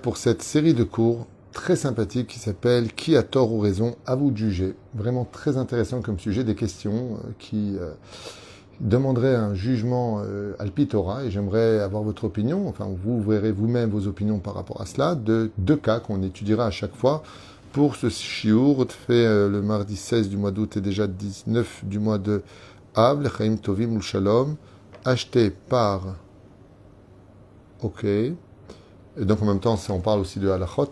pour cette série de cours très sympathique qui s'appelle Qui a tort ou raison? À vous de juger. Vraiment très intéressant comme sujet, des questions euh, qui euh, demanderaient un jugement euh, alpitora et j'aimerais avoir votre opinion. Enfin, vous verrez vous-même vos opinions par rapport à cela, de deux cas qu'on étudiera à chaque fois pour ce shiur fait le mardi 16 du mois d'août et déjà 19 du mois de Av, Chaim Tovim ou Shalom, acheté par Ok. Donc en même temps, on parle aussi de halachot.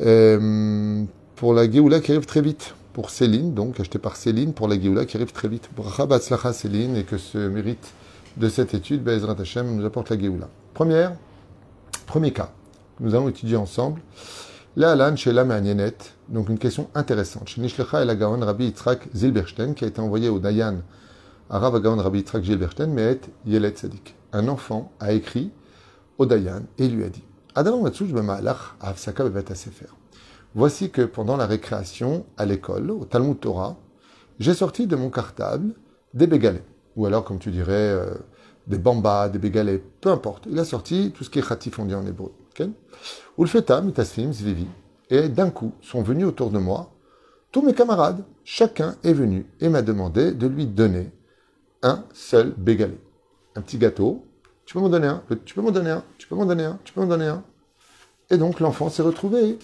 Euh, pour la Géoula qui arrive très vite. Pour Céline, donc acheté par Céline, pour la Géoula qui arrive très vite. Pour Rabatzlacha Céline, et que ce mérite de cette étude, Bezrat Hashem, nous apporte la Géoula. Première, premier cas, nous allons étudier ensemble. La Alan chez la donc une question intéressante. Chez Nishlecha et la Rabbi Yitzhak Zilberstein, qui a été envoyé au Dayan, à Rav Gaon Rabbi Yitzhak Zilberstein, mais est Yelet Sadik. Un enfant a écrit Dayan et lui a dit Voici que pendant la récréation à l'école, au Talmud Torah, j'ai sorti de mon cartable des bégalets, ou alors, comme tu dirais, euh, des bambas, des bégalets, peu importe. Il a sorti tout ce qui est khatif, on dit en hébreu. Ou le. Et d'un coup, sont venus autour de moi tous mes camarades. Chacun est venu et m'a demandé de lui donner un seul bégalet. Un petit gâteau tu peux m'en donner un, tu peux m'en donner un, tu peux m'en donner un, tu peux m'en donner un. Et donc l'enfant s'est retrouvé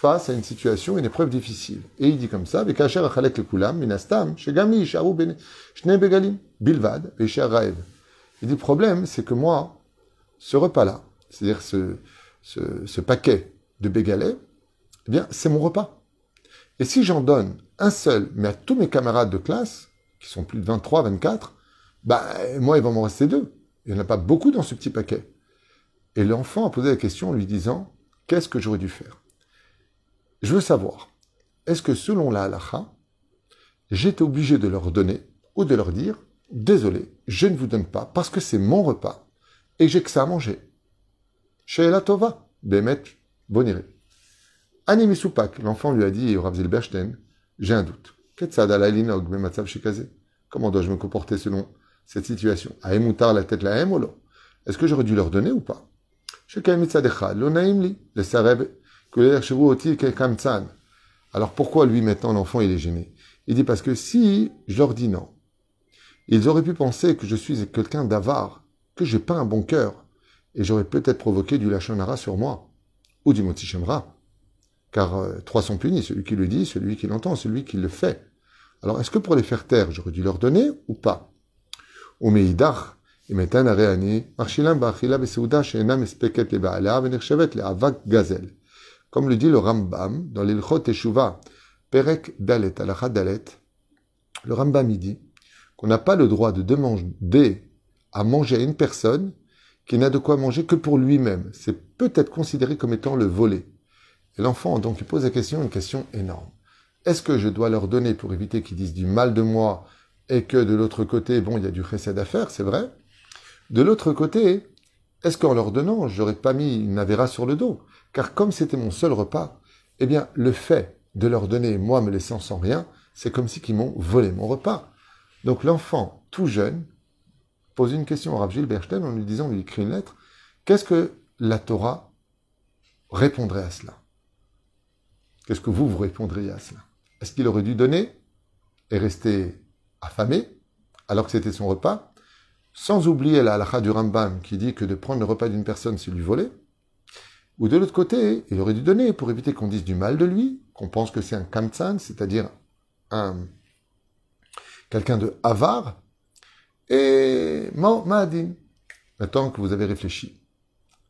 face à une situation, une épreuve difficile. Et il dit comme ça, bilvad, Il dit, le problème, c'est que moi, ce repas-là, c'est-à-dire ce, ce, paquet de bégalets, eh bien, c'est mon repas. Et si j'en donne un seul, mais à tous mes camarades de classe, qui sont plus de 23, 24, bah, moi, il va m'en rester deux. Il n'y en a pas beaucoup dans ce petit paquet. Et l'enfant a posé la question en lui disant Qu'est-ce que j'aurais dû faire? Je veux savoir, est-ce que selon la halacha, j'étais obligé de leur donner ou de leur dire Désolé, je ne vous donne pas parce que c'est mon repas et j'ai que ça à manger? Sheila Tova, Bemet Boniré. Animi Soupak, l'enfant lui a dit au Rav Zilberstein J'ai un doute. Comment dois-je me comporter selon cette situation. La tête la Est-ce que j'aurais dû leur donner ou pas? Alors pourquoi lui maintenant l'enfant il est gêné? Il dit parce que si je leur dis non, ils auraient pu penser que je suis quelqu'un d'avare, que j'ai pas un bon cœur, et j'aurais peut-être provoqué du lachonara sur moi, ou du motichemra. Car euh, trois sont punis, celui qui le dit, celui qui l'entend, celui qui le fait. Alors est-ce que pour les faire taire, j'aurais dû leur donner ou pas? Comme le dit le Rambam dans l'Ilchot Teshuvah, Perek Dalet, Alachat Dalet, le Rambam dit qu'on n'a pas le droit de demander à manger à une personne qui n'a de quoi manger que pour lui-même. C'est peut-être considéré comme étant le volé. Et l'enfant, donc, il pose la question, une question énorme. Est-ce que je dois leur donner pour éviter qu'ils disent du mal de moi et que de l'autre côté, bon, il y a du chesed à faire, c'est vrai. De l'autre côté, est-ce qu'en leur donnant, j'aurais pas mis une avéra sur le dos? Car comme c'était mon seul repas, eh bien, le fait de leur donner, moi me laissant sans rien, c'est comme si qu'ils m'ont volé mon repas. Donc l'enfant, tout jeune, pose une question à Rav Gilles Berstein en lui disant, on lui écrit une lettre, qu'est-ce que la Torah répondrait à cela? Qu'est-ce que vous, vous répondriez à cela? Est-ce qu'il aurait dû donner et rester affamé, alors que c'était son repas, sans oublier la halakha du Rambam qui dit que de prendre le repas d'une personne, c'est lui voler, ou de l'autre côté, il aurait dû donner pour éviter qu'on dise du mal de lui, qu'on pense que c'est un kamtsan, c'est-à-dire un quelqu'un de avare, et ma'adin. Maintenant que vous avez réfléchi,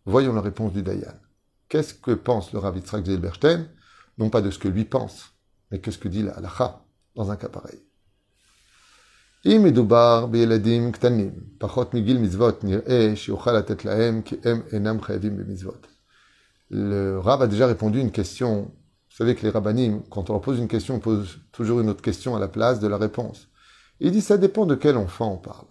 voyons la réponse du Dayan. Qu'est-ce que pense le Rav Yitzhak Zilberstein? Non pas de ce que lui pense, mais qu'est-ce que dit la halakha dans un cas pareil? Le Rav a déjà répondu à une question. Vous savez que les rabbinim, quand on leur pose une question, on pose toujours une autre question à la place de la réponse. Il dit ça dépend de quel enfant on parle.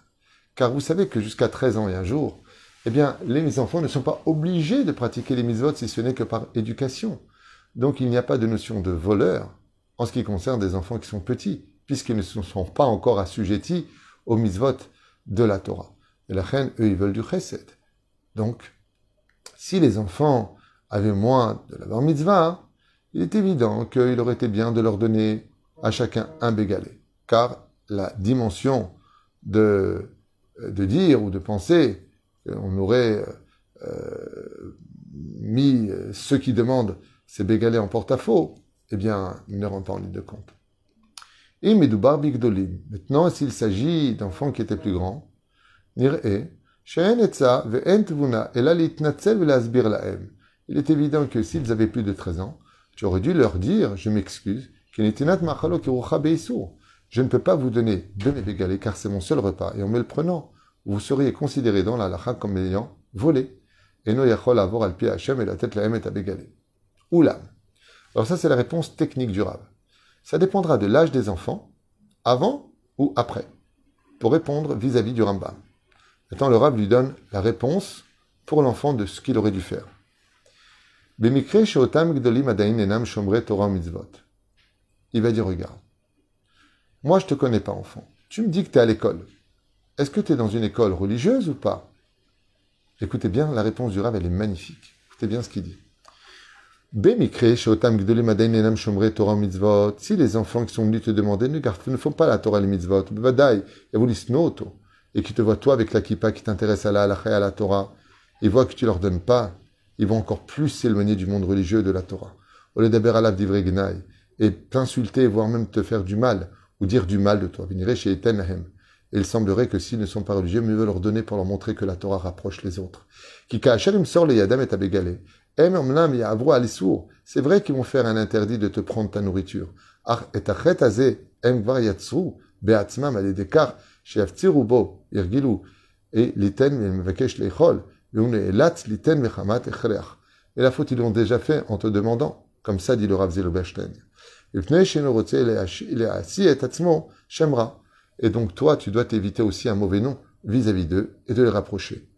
Car vous savez que jusqu'à 13 ans et un jour, eh bien, les enfants ne sont pas obligés de pratiquer les mitzvot si ce n'est que par éducation. Donc il n'y a pas de notion de voleur en ce qui concerne des enfants qui sont petits puisqu'ils ne sont pas encore assujettis aux mitzvot de la Torah. Et la reine, eux, ils veulent du chesed. Donc, Si les enfants avaient moins de la bar mitzvah, il est évident qu'il aurait été bien de leur donner à chacun un bégalé. Car la dimension de, dire ou de penser qu'on aurait euh, mis ceux qui demandent ces bégalés en porte-à-faux, eh bien, ne rentrent pas en ligne de compte. Et Medoubar Bigdolim. Maintenant, s'il s'agit d'enfants qui étaient plus grands, il est évident que s'ils avaient plus de 13 ans, tu aurais dû leur dire, je m'excuse, je ne peux pas vous donner de mes bégalés car c'est mon seul repas. Et en me le prenant, vous seriez considéré dans la lacha comme ayant volé. Et no yachol avoir al pied et la tête la et à bégalé. Oulam. Alors ça, c'est la réponse technique du Rav. Ça dépendra de l'âge des enfants, avant ou après, pour répondre vis-à-vis du Rambam. Maintenant, le Rav lui donne la réponse pour l'enfant de ce qu'il aurait dû faire. Il va dire, regarde, moi je te connais pas enfant. Tu me dis que tu es à l'école. Est-ce que tu es dans une école religieuse ou pas? Écoutez bien, la réponse du Rav, elle est magnifique. Écoutez bien ce qu'il dit. Si les enfants qui sont venus te demander ne, font pas la Torah les mitzvot, et qui te voient toi avec la kippa qui t'intéresse à la halakha et à la Torah, ils voient que tu leur donnes pas, ils vont encore plus s'éloigner du monde religieux de la Torah. Au lieu d'abord à et t'insulter, voire même te faire du mal, ou dire du mal de toi. chez Et il semblerait que s'ils ne sont pas religieux, mieux veut leur donner pour leur montrer que la Torah rapproche les autres. sort les yadam et abegalé. C'est vrai qu'ils vont faire un interdit de te prendre ta nourriture. Et la faute, ils l'ont déjà fait en te demandant. Comme ça, dit le Rav Zelobashten. Et donc, toi, tu dois t'éviter aussi un mauvais nom vis-à-vis d'eux et de les rapprocher.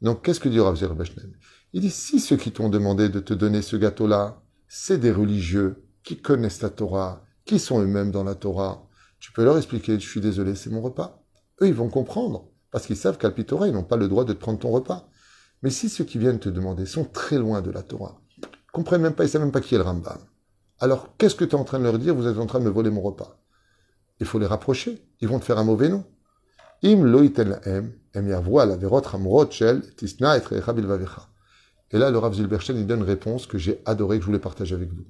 Donc, qu'est-ce que dit Rav Zelobashten Il dit, si ceux qui t'ont demandé de te donner ce gâteau-là, c'est des religieux qui connaissent la Torah, qui sont eux-mêmes dans la Torah, tu peux leur expliquer, je suis désolé, c'est mon repas. Eux, ils vont comprendre, parce qu'ils savent qu'à Torah, ils n'ont pas le droit de te prendre ton repas. Mais si ceux qui viennent te demander sont très loin de la Torah, comprennent même pas, ils savent même pas qui est le Rambam, alors qu'est-ce que tu es en train de leur dire? Vous êtes en train de me voler mon repas. Il faut les rapprocher, ils vont te faire un mauvais nom. Im lo Et là, le Rav Zilberstein, il donne une réponse que j'ai adorée, que je voulais partager avec vous.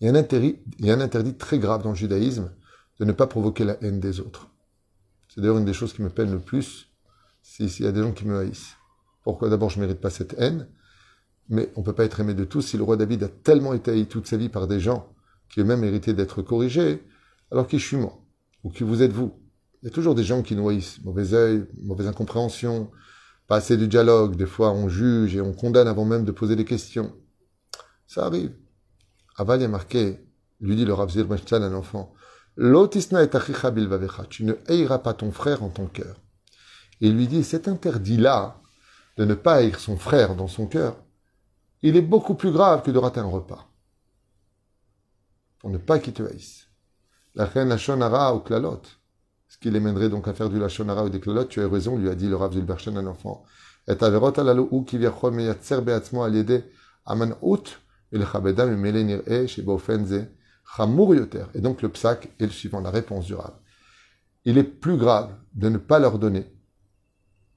Il y, a un interdit, il y a un interdit très grave dans le judaïsme de ne pas provoquer la haine des autres. C'est d'ailleurs une des choses qui me peine le plus, s'il y a des gens qui me haïssent. Pourquoi? D'abord, je ne mérite pas cette haine, mais on ne peut pas être aimé de tous si le roi David a tellement été haï toute sa vie par des gens qui eux-mêmes méritaient d'être corrigés, alors qui je suis moi, ou qui vous êtes vous. Il y a toujours des gens qui nous haïssent, mauvais œil, mauvaise incompréhension, pas assez de dialogue, des fois on juge et on condamne avant même de poser des questions. Ça arrive. Aval est marqué, lui dit le Rav Zilbachtan à l'enfant, Lotisna et tu ne haïras pas ton frère en ton cœur. Il lui dit, cet interdit-là, de ne pas haïr son frère dans son cœur, il est beaucoup plus grave que de rater un repas. Pour ne pas qu'il te haïsse. La reine Lachonara ou Klalot. Ce qui les mènerait donc à faire du Lachonara ou des Klalot, tu as raison, lui a dit le Rav Zilberchen à l'enfant. Et qui out shebofenze et donc le psaque est le suivant, la réponse du Rav. Il est plus grave de ne pas leur donner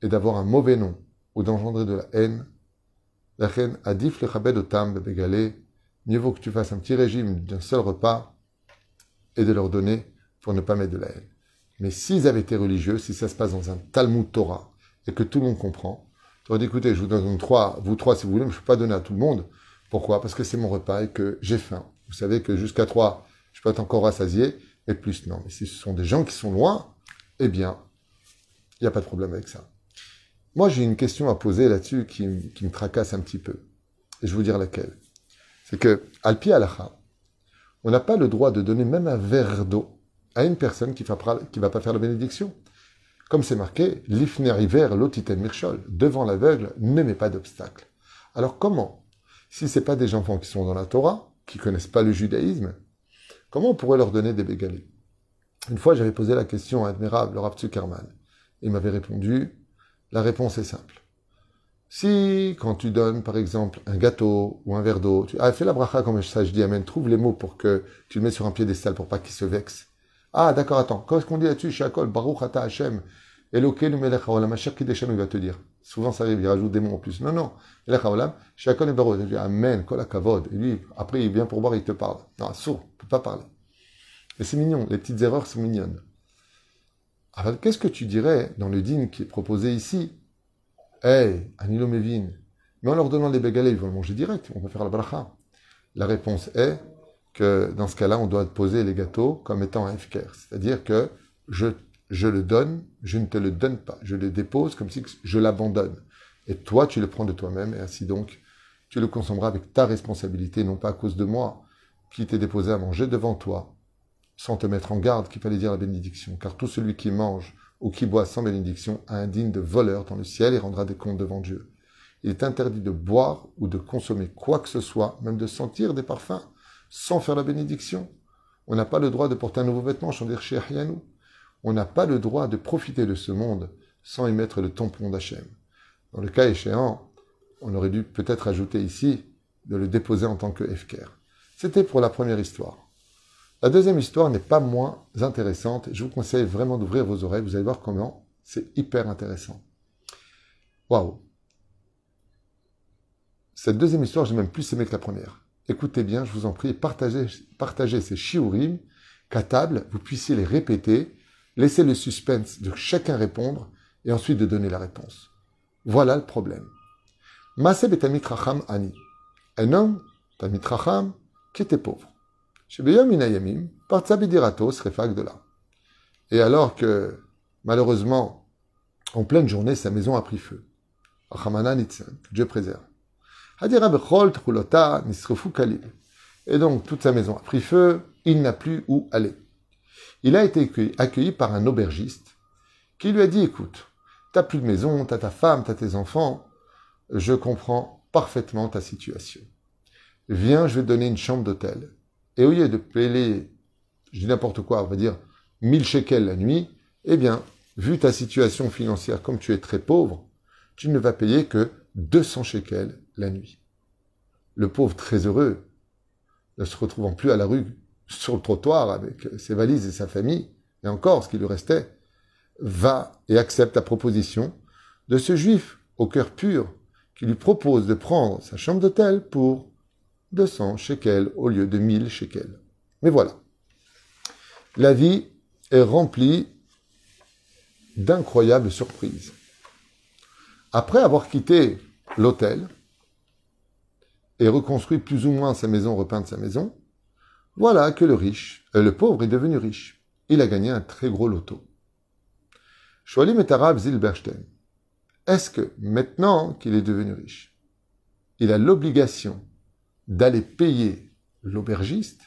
et d'avoir un mauvais nom ou d'engendrer de la haine. La haine adif le chabed otam begalé. Mieux vaut que tu fasses un petit régime d'un seul repas et de leur donner pour ne pas mettre de la haine. Mais s'ils avaient été religieux, si ça se passe dans un Talmud Torah et que tout le monde comprend, tu aurais dit écoutez, je vous donne trois, vous trois si vous voulez, mais je ne peux pas donner à tout le monde. Pourquoi? Parce que c'est mon repas et que j'ai faim. Vous savez que jusqu'à 3, je peux être encore rassasié, et plus non. Mais si ce sont des gens qui sont loin, eh bien, il n'y a pas de problème avec ça. Moi, j'ai une question à poser là-dessus qui, me tracasse un petit peu. Et je vais vous dire laquelle. C'est que, Alpi Alacha, on n'a pas le droit de donner même un verre d'eau à une personne qui ne va pas faire la bénédiction. Comme c'est marqué, l'ifner hiver l'otiten mirchol, devant l'aveugle, ne met pas d'obstacle. Alors comment, si ce pas des enfants qui sont dans la Torah, qui connaissent pas le judaïsme, comment on pourrait leur donner des bégalés Une fois, j'avais posé la question à admirable Rav Zuckerman. Il m'avait répondu, la réponse est simple. Si, quand tu donnes, par exemple, un gâteau ou un verre d'eau, tu ah, fais la bracha comme ça, je dis Amen, trouve les mots pour que tu le mets sur un piédestal pour pas qu'il se vexe. Ah, d'accord, attends. Qu'est-ce qu'on dit là-dessus Shakol, Baruch Ata Hashem, Elokeinu Melech Haolam, Asher Kideshanu, il va te dire. Souvent, ça arrive, il rajoute des mots en plus. Non, non. Melech Haolam, Shakol et Baruch. Il dit Amen, Kol Kavod. Et lui, après, il vient pour boire, il te parle. Non, sourd, il peut pas parler. Mais c'est mignon, les petites erreurs sont mignonnes. Alors, qu'est-ce que tu dirais dans le dîne qui est proposé ici? Hey, Anilo Mevin, mais en leur donnant des bégalés, ils vont le manger direct, on va faire la bracha. La réponse est que dans ce cas-là, on doit poser les gâteaux comme étant un FKR. C'est-à-dire que je, je le donne, je ne te le donne pas. Je le dépose comme si je l'abandonne. Et toi, tu le prends de toi-même, et ainsi donc, tu le consommeras avec ta responsabilité, non pas à cause de moi, qui t'ai déposé à manger devant toi, sans te mettre en garde qu'il fallait dire la bénédiction. Car tout celui qui mange ou qui boit sans bénédiction a un digne de voleur dans le ciel et rendra des comptes devant Dieu. Il est interdit de boire ou de consommer quoi que ce soit, même de sentir des parfums, sans faire la bénédiction. On n'a pas le droit de porter un nouveau vêtement, dire chez. On n'a pas le droit de profiter de ce monde sans y mettre le tampon d'Hachem. Dans le cas échéant, on aurait dû peut-être ajouter ici de le déposer en tant que Efker. C'était pour la première histoire. La deuxième histoire n'est pas moins intéressante. Je vous conseille vraiment d'ouvrir vos oreilles. Vous allez voir comment c'est hyper intéressant. Waouh! Cette deuxième histoire, j'ai même plus aimé que la première. Écoutez bien, je vous en prie, partagez, ces shiurim, qu'à table, vous puissiez les répéter, laissez le suspense de chacun répondre, et ensuite de donner la réponse. Voilà le problème. Maseb et Racham Ani. Un homme, Tamit Racham, qui était pauvre. Inayamim, de. Et alors que, malheureusement, en pleine journée, sa maison a pris feu. Dieu préserve. Et donc, toute sa maison a pris feu, il n'a plus où aller. Il a été accueilli par un aubergiste qui lui a dit, écoute, t'as plus de maison, t'as ta femme, t'as tes enfants, je comprends parfaitement ta situation. Viens, je vais te donner une chambre d'hôtel. Et au lieu de payer, je dis n'importe quoi, on va dire 1000 shekels la nuit, eh bien, vu ta situation financière, comme tu es très pauvre, tu ne vas payer que 200 shekels la nuit. Le pauvre très heureux, ne se retrouvant plus à la rue, sur le trottoir avec ses valises et sa famille, et encore ce qui lui restait, va et accepte la proposition de ce juif au cœur pur qui lui propose de prendre sa chambre d'hôtel pour 200 shekels au lieu de 1000 shekels. Mais voilà. La vie est remplie d'incroyables surprises. Après avoir quitté l'hôtel et reconstruit plus ou moins sa maison, repeinte sa maison, voilà que le riche, euh, le pauvre est devenu riche. Il a gagné un très gros loto. Shoalim et Arab Zilberstein. Est-ce que maintenant qu'il est devenu riche, il a l'obligation d'aller payer l'aubergiste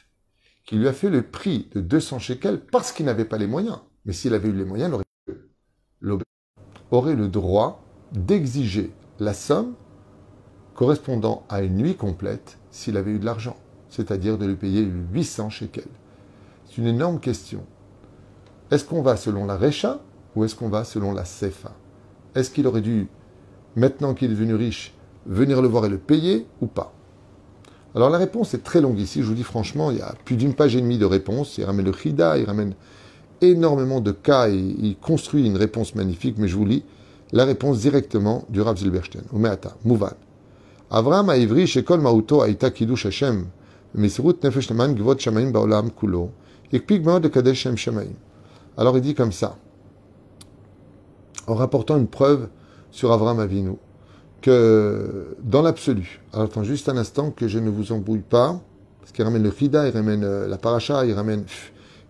qui lui a fait le prix de 200 shekels parce qu'il n'avait pas les moyens? Mais s'il avait eu les moyens, l'aubergiste aurait le droit d'exiger la somme correspondant à une nuit complète s'il avait eu de l'argent, c'est-à-dire de lui payer 800 shekels. C'est une énorme question. Est-ce qu'on va selon la Recha ou est-ce qu'on va selon la Sefa? Est-ce qu'il aurait dû, maintenant qu'il est devenu riche, venir le voir et le payer ou pas? Alors la réponse est très longue ici, je vous dis franchement, il y a plus d'une page et demie de réponses. Il ramène le Chida, il ramène énormément de cas et il construit une réponse magnifique, mais je vous lis la réponse directement du Rav Zilberstein. Umeata, Mouvan. Avraham a ivri shekol mauto aita Hashem, nefesh gvot shamaim baolam kulo, ikpik de kadesh shem. Alors il dit comme ça, en rapportant une preuve sur Avraham Avinu que dans l'absolu, alors attends juste un instant que je ne vous embrouille pas, parce qu'il ramène le Chida, il ramène euh, la paracha, il ramène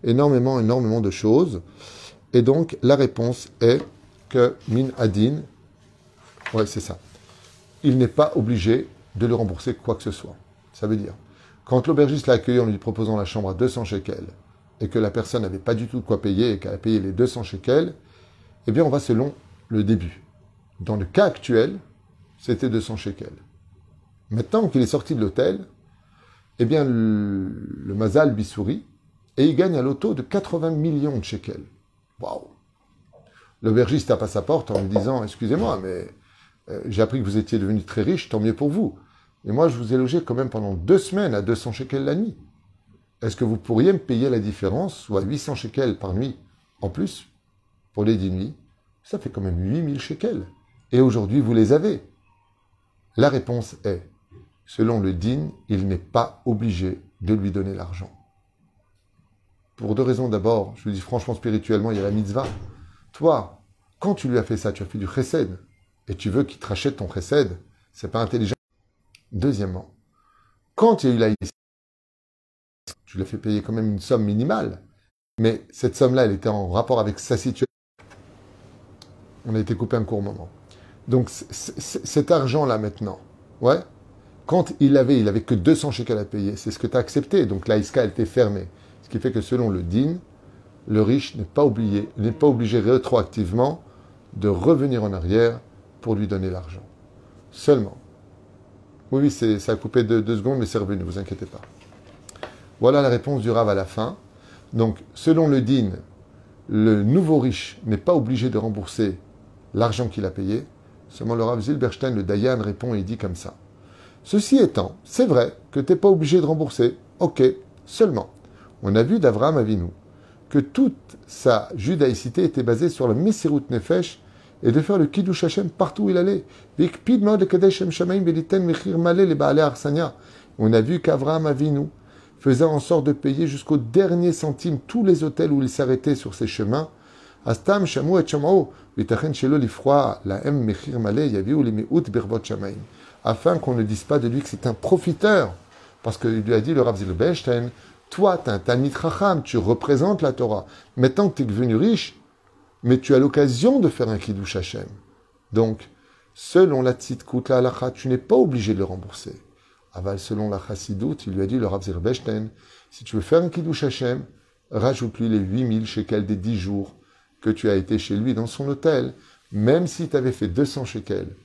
énormément, énormément de choses. Et donc, la réponse est que Min Adin, ouais, c'est ça, il n'est pas obligé de le rembourser quoi que ce soit. Ça veut dire, quand l'aubergiste l'a accueilli en lui proposant la chambre à 200 shekels, et que la personne n'avait pas du tout de quoi payer, et qu'elle a payé les 200 shekels, eh bien, on va selon le début. Dans le cas actuel, c'était 200 shekels. Maintenant qu'il est sorti de l'hôtel, eh bien, le, le Mazal sourit et il gagne à l'auto de 80 millions de shekels. Waouh! L'aubergiste tape à sa porte en lui disant Excusez-moi, mais j'ai appris que vous étiez devenu très riche, tant mieux pour vous. Et moi, je vous ai logé quand même pendant deux semaines à 200 shekels la nuit. Est-ce que vous pourriez me payer la différence, soit 800 shekels par nuit en plus, pour les 10 nuits? Ça fait quand même 8000 shekels. Et aujourd'hui, vous les avez. La réponse est, selon le din, il n'est pas obligé de lui donner l'argent. Pour deux raisons. D'abord, je vous dis franchement, spirituellement, il y a la mitzvah. Toi, quand tu lui as fait ça, tu as fait du chesed, et tu veux qu'il te rachète ton chesed, c'est pas intelligent. Deuxièmement, quand il y a eu la tu lui as fait payer quand même une somme minimale, mais cette somme-là, elle était en rapport avec sa situation. On a été coupé un court moment. Donc cet argent-là maintenant, ouais, quand il avait, il avait que 200 shekels à payer, c'est ce que tu as accepté. Donc la elle était fermée. Ce qui fait que selon le din, le riche n'est pas, n'est pas obligé rétroactivement de revenir en arrière pour lui donner l'argent. Seulement. Oui, oui, ça a coupé deux, secondes, mais c'est revenu, ne vous inquiétez pas. Voilà la réponse du Rav à la fin. Donc, selon le din, le nouveau riche n'est pas obligé de rembourser l'argent qu'il a payé. Seulement le Rav Zilberstein, le Dayan, répond et dit comme ça. Ceci étant, c'est vrai que tu n'es pas obligé de rembourser. Ok, seulement, on a vu d'Avraham Avinu que toute sa judaïcité était basée sur le Messirut Nefesh et de faire le Kiddush Hashem partout où il allait. On a vu qu'Avraham Avinu faisait en sorte de payer jusqu'au dernier centime tous les hôtels où il s'arrêtait sur ses chemins. Astam shamu et shelo lifroa la em mechir yaviu birbot shamaim afin qu'on ne dise pas de lui que c'est un profiteur. Parce qu'il lui a dit, le Rav Zilberstein, toi, tu un Talmid tu représentes la Torah. Maintenant que tu es devenu riche, mais tu as l'occasion de faire un Kiddush Hashem. Donc, selon la Tzidkut, la halacha, tu n'es pas obligé de le rembourser. Aval, selon la Chassidut, il lui a dit, le Rav Zilberstein, si tu veux faire un Kiddush Hashem, rajoute-lui les 8000 shekels des 10 jours que tu as été chez lui dans son hôtel, même si tu avais fait 200 shekels.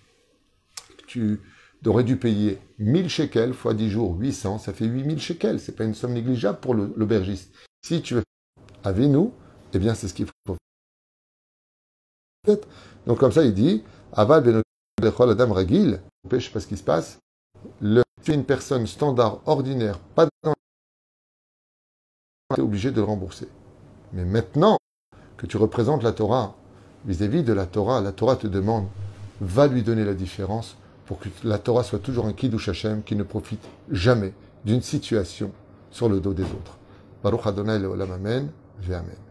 Tu aurais dû payer 1000 shekels fois 10 jours, 800, ça fait 8000 shekels. C'est pas une somme négligeable pour l'aubergiste. Si tu veux avec nous, eh bien, c'est ce qu'il faut Donc, comme ça, il dit, Aval Adam Ragil, je sais pas ce qui se passe. Le, es une personne standard, ordinaire, pas dans tu es obligé de le rembourser. Mais maintenant que tu représentes la Torah, vis-à-vis -vis de la Torah, la Torah te demande, va lui donner la différence pour que la Torah soit toujours un Kiddush Hashem qui ne profite jamais d'une situation sur le dos des autres. Baruch Adonai Leolam Amen, Amen.